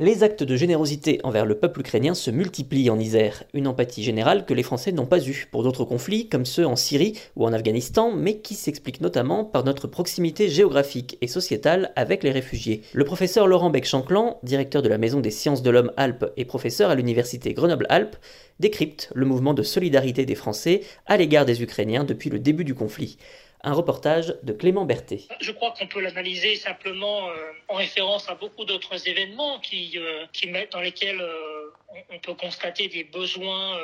Les actes de générosité envers le peuple ukrainien se multiplient en Isère, une empathie générale que les Français n'ont pas eue pour d'autres conflits comme ceux en Syrie ou en Afghanistan, mais qui s'explique notamment par notre proximité géographique et sociétale avec les réfugiés. Le professeur Laurent Beck-Chanclan, directeur de la Maison des sciences de l'homme Alpes et professeur à l'université Grenoble-Alpes, décrypte le mouvement de solidarité des Français à l'égard des Ukrainiens depuis le début du conflit. Un reportage de Clément Berthet. Je crois qu'on peut l'analyser simplement euh, en référence à beaucoup d'autres événements qui, euh, qui mettent dans lesquels euh, on, peut constater des besoins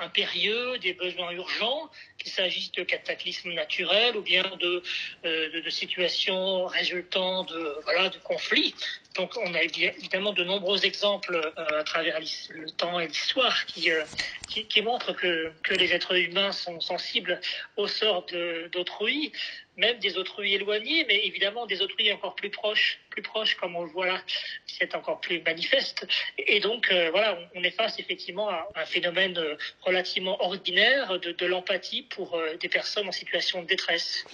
impérieux, des besoins urgents, qu'il s'agisse de cataclysmes naturels ou bien de, euh, de, situations résultant de, voilà, de conflits. Donc on a évidemment de nombreux exemples euh, à travers le temps et l'histoire qui, euh, qui, qui, montrent que, que les êtres humains sont sensibles au sort d'autrui, même des autrui éloignés, mais évidemment des autrui encore plus proches, plus proches comme on le voit là, c'est encore plus manifeste. Et donc voilà, on, est face effectivement à un phénomène relativement ordinaire de, l'empathie pour euh, des personnes en situation de détresse.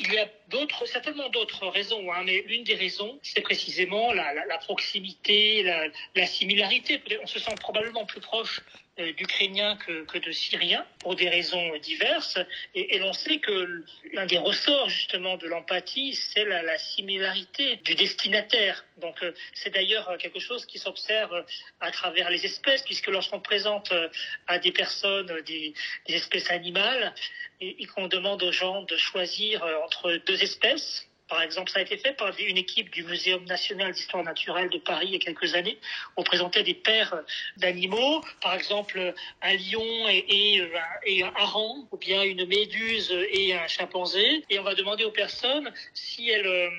D'autres, certainement d'autres raisons, hein, mais l'une des raisons, c'est précisément la, proximité, la, la similarité. On se sent probablement plus proche euh, d'Ukrainiens que, de Syriens pour des raisons diverses. Et, et l'on sait que l'un des ressorts justement de l'empathie, c'est la, la, similarité du destinataire. Donc euh, c'est d'ailleurs quelque chose qui s'observe à travers les espèces, puisque lorsqu'on présente euh, à des personnes des, des espèces animales et, et qu'on demande aux gens de choisir entre deux espèces, par exemple, ça a été fait par une équipe du Muséum national d'histoire naturelle de Paris il y a quelques années. On présentait des paires d'animaux, par exemple un lion et, et, un hareng, ou bien une méduse et un chimpanzé. Et on va demander aux personnes si elles,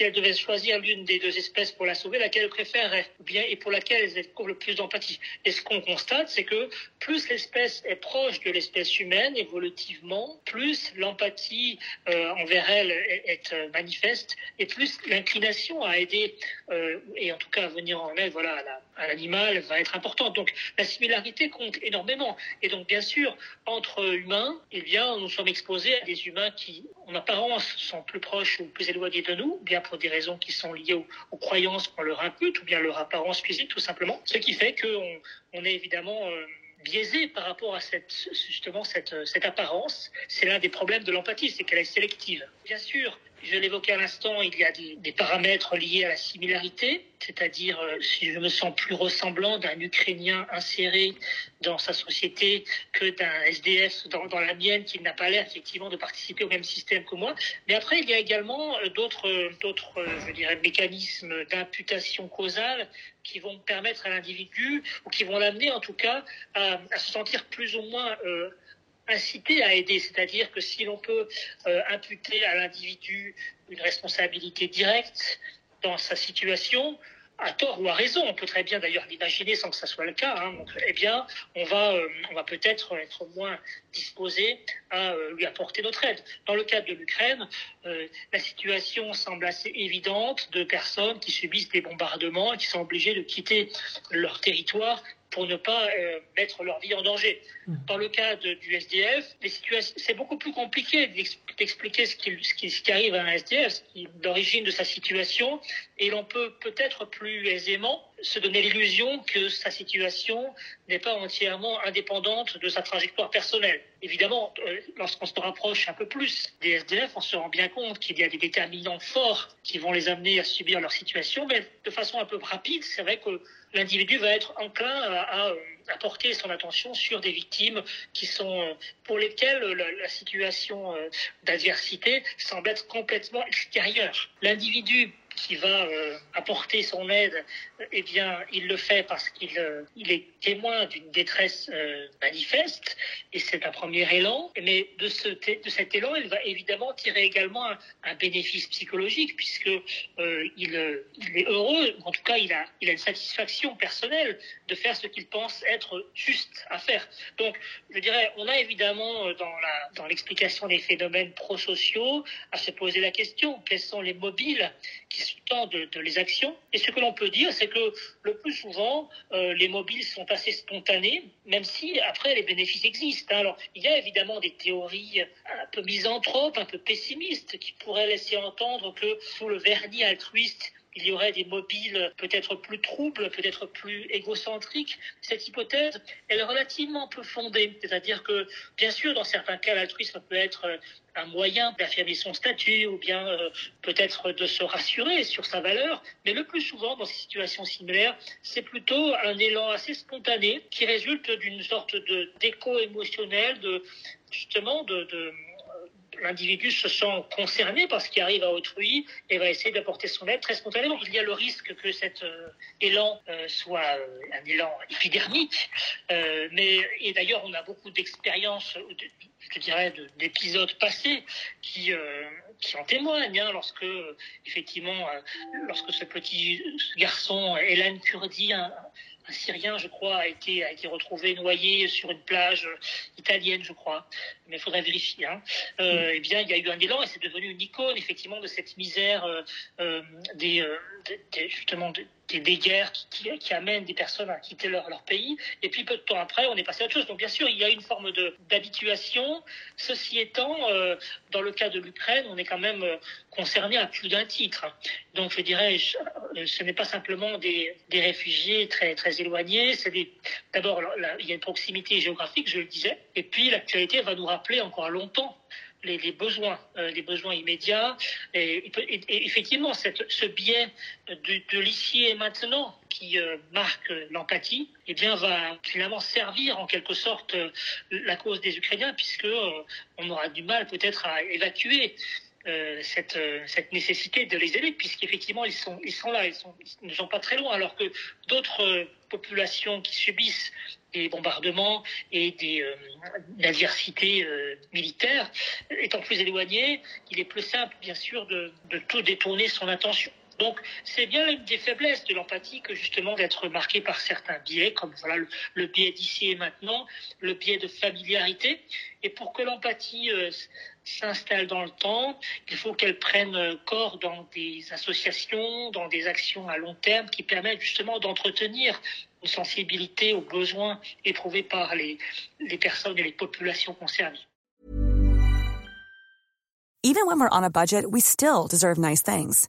elles devaient choisir l'une des deux espèces pour la sauver, laquelle elles préféreraient, bien et pour laquelle elles éprouvent le plus d'empathie. Et ce qu'on constate, c'est que plus l'espèce est proche de l'espèce humaine évolutivement, plus l'empathie euh, envers elle est, est manifeste et plus l'inclination à aider euh, et en tout cas à venir en aide voilà, à l'animal va être importante. Donc la similarité compte énormément. Et donc bien sûr, entre humains, eh bien, nous sommes exposés à des humains qui, en apparence, sont plus proches ou plus éloignés de nous, bien pour des raisons qui sont liées aux, aux croyances qu'on leur impute ou bien leur apparence physique tout simplement. Ce qui fait qu'on on est évidemment... Euh, biaisé par rapport à cette, justement cette, cette apparence. C'est l'un des problèmes de l'empathie, c'est qu'elle est sélective. Bien sûr, je l'évoquais à l'instant, il y a des, paramètres liés à la similarité, c'est-à-dire euh, si je me sens plus ressemblant d'un Ukrainien inséré dans sa société que d'un SDF dans, la mienne qui n'a pas l'air effectivement de participer au même système que moi. Mais après, il y a également euh, d'autres, d'autres, euh, je dirais, mécanismes d'imputation causale qui vont permettre à l'individu, ou qui vont l'amener en tout cas à, se sentir plus ou moins incité à aider, c'est-à-dire que si l'on peut euh, imputer à l'individu une responsabilité directe dans sa situation, à tort ou à raison, on peut très bien d'ailleurs l'imaginer sans que ça soit le cas, hein, eh bien, on va, euh, va peut-être être moins disposé à euh, lui apporter notre aide. Dans le cas de l'Ukraine, la situation semble assez évidente de personnes qui subissent des bombardements et qui sont obligées de quitter leur territoire pour ne pas euh, mettre leur vie en danger. Dans le cas de, du SDF, c'est beaucoup plus compliqué d'expliquer ce qui, ce, qui, ce qui, arrive à un SDF, l'origine de sa situation, et l'on peut peut-être plus aisément se donner l'illusion que sa situation n'est pas entièrement indépendante de sa trajectoire personnelle. Évidemment, euh, lorsqu'on se rapproche un peu plus des SDF, on se rend bien compte qu'il y a des déterminants forts qui vont les amener à subir leur situation, mais de façon un peu rapide, c'est vrai que l'individu va être enclin à, à, porter son attention sur des victimes qui sont euh, pour lesquelles la, la situation euh, d'adversité semble être complètement extérieure. L'individu qui va euh, apporter son aide, eh bien, il le fait parce qu'il euh, il est témoin d'une détresse euh, manifeste, et c'est un premier élan. Mais de, ce, de cet élan, il va évidemment tirer également un, un bénéfice psychologique, puisque il, il, est heureux, en tout cas, il a, il a une satisfaction personnelle de faire ce qu'il pense être juste à faire. Donc, je dirais, on a évidemment dans la dans l'explication des phénomènes prosociaux à se poser la question quels sont les mobiles qui sous-tendent de, les actions. Et ce que l'on peut dire, c'est que le plus souvent, euh, les mobiles sont assez spontanés, même si après les bénéfices existent. Hein. Alors, il y a évidemment des théories un peu misanthropes, un peu pessimistes, qui pourraient laisser entendre que sous le vernis altruiste il y aurait des mobiles peut-être plus troubles, peut-être plus égocentriques. Cette hypothèse, elle est relativement peu fondée. C'est-à-dire que, bien sûr, dans certains cas, l'altruisme peut être un moyen d'affirmer son statut ou bien euh, peut-être de se rassurer sur sa valeur, mais le plus souvent dans ces situations similaires, c'est plutôt un élan assez spontané qui résulte d'une sorte de d'écho émotionnel, de justement de, de l'individu se sent concerné par ce qui arrive à autrui et va essayer d'apporter son aide très spontanément. Il y a le risque que cet euh, élan euh, soit euh, un élan épidermique, mais et d'ailleurs on a beaucoup d'expériences, je dirais, d'épisodes passés qui qui en témoignent. Hein, lorsque effectivement, lorsque ce petit garçon, Hélène Kurdi, Syrien, je crois, a été, a été retrouvé noyé sur une plage italienne, je crois. Mais il faudrait vérifier. Hein. Euh, mm. eh bien, il y a eu un élan et c'est devenu une icône, effectivement, de cette misère euh, euh, des, des, justement, des, guerres qui, amènent des personnes à quitter leur, leur, pays. Et puis peu de temps après, on est passé à autre chose. Donc bien sûr, il y a une forme d'habituation. Ceci étant, euh, dans le cas de l'Ukraine, on est quand même euh, concerné à plus d'un titre. Donc je dirais, euh, ce n'est pas simplement des, des, réfugiés très très éloignés. C'est d'abord il y a une proximité géographique, je le disais. Et puis l'actualité va nous rappeler encore longtemps les, les besoins, euh, les besoins immédiats. Et, effectivement, cette, ce biais de, de l'ici et maintenant qui euh, marque l'empathie, eh bien, va finalement servir en quelque sorte euh, la cause des Ukrainiens, puisque on aura du mal peut-être à évacuer euh, cette, cette nécessité de les aider, puisqu'effectivement ils sont, ils sont là, ils, sont, ils ne sont pas très loin, alors que d'autres populations qui subissent des bombardements et des euh, adversités euh, militaires, étant plus éloignées, il est plus simple, bien sûr, de, de tout détourner son attention. Donc, c'est bien une des faiblesses de l'empathie que justement d'être marqué par certains biais, comme voilà le, biais d'ici et maintenant, le biais de familiarité. Et pour que l'empathie euh, s'installe dans le temps, il faut qu'elle prenne corps dans des associations, dans des actions à long terme qui permettent justement d'entretenir une sensibilité aux besoins éprouvés par les, les personnes et les populations concernées. Even when we're on a budget, we still deserve nice things.